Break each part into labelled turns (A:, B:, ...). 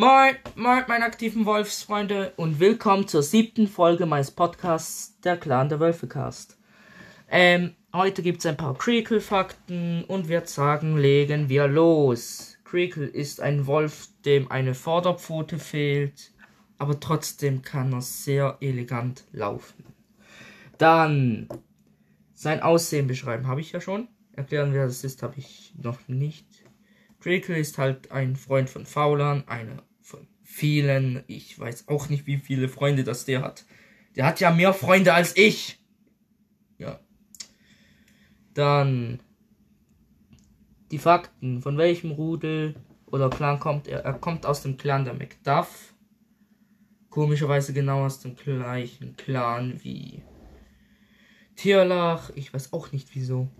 A: Moin, moin, meine aktiven Wolfsfreunde und willkommen zur siebten Folge meines Podcasts, der Clan der Wölfecast. Ähm, heute gibt's ein paar Creakle-Fakten und wir sagen, legen wir los. Creakle ist ein Wolf, dem eine Vorderpfote fehlt, aber trotzdem kann er sehr elegant laufen. Dann sein Aussehen beschreiben, habe ich ja schon. Erklären, wer das ist, habe ich noch nicht. Creakle ist halt ein Freund von Faulern, einer von vielen. Ich weiß auch nicht, wie viele Freunde das der hat. Der hat ja mehr Freunde als ich. Ja. Dann die Fakten. Von welchem Rudel oder Clan kommt er? Er kommt aus dem Clan der Macduff. Komischerweise genau aus dem gleichen Clan wie Tierlach. Ich weiß auch nicht wieso.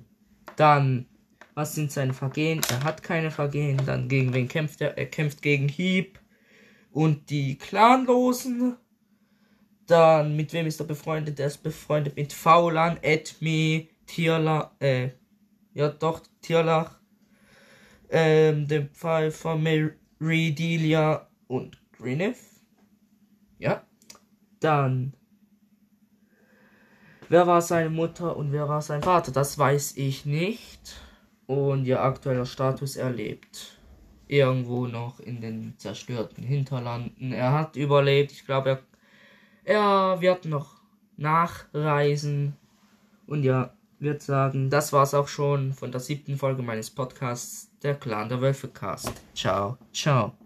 A: Dann, was sind seine Vergehen? Er hat keine Vergehen. Dann gegen wen kämpft er? Er kämpft gegen Hieb und die Clanlosen. Dann, mit wem ist er befreundet? Er ist befreundet mit Faulan, Edme, Tierlach, äh, ja doch, Tierlach, ähm, dem Pfeifer Meridelia und Grinef. Ja. Dann, wer war seine Mutter und wer war sein Vater? Das weiß ich nicht. Und ihr aktueller Status erlebt irgendwo noch in den zerstörten Hinterlanden. Er hat überlebt. Ich glaube, er, er wird noch nachreisen. Und ja, wird sagen, das war's auch schon von der siebten Folge meines Podcasts, der Clan der Wölfe Cast. Ciao, ciao.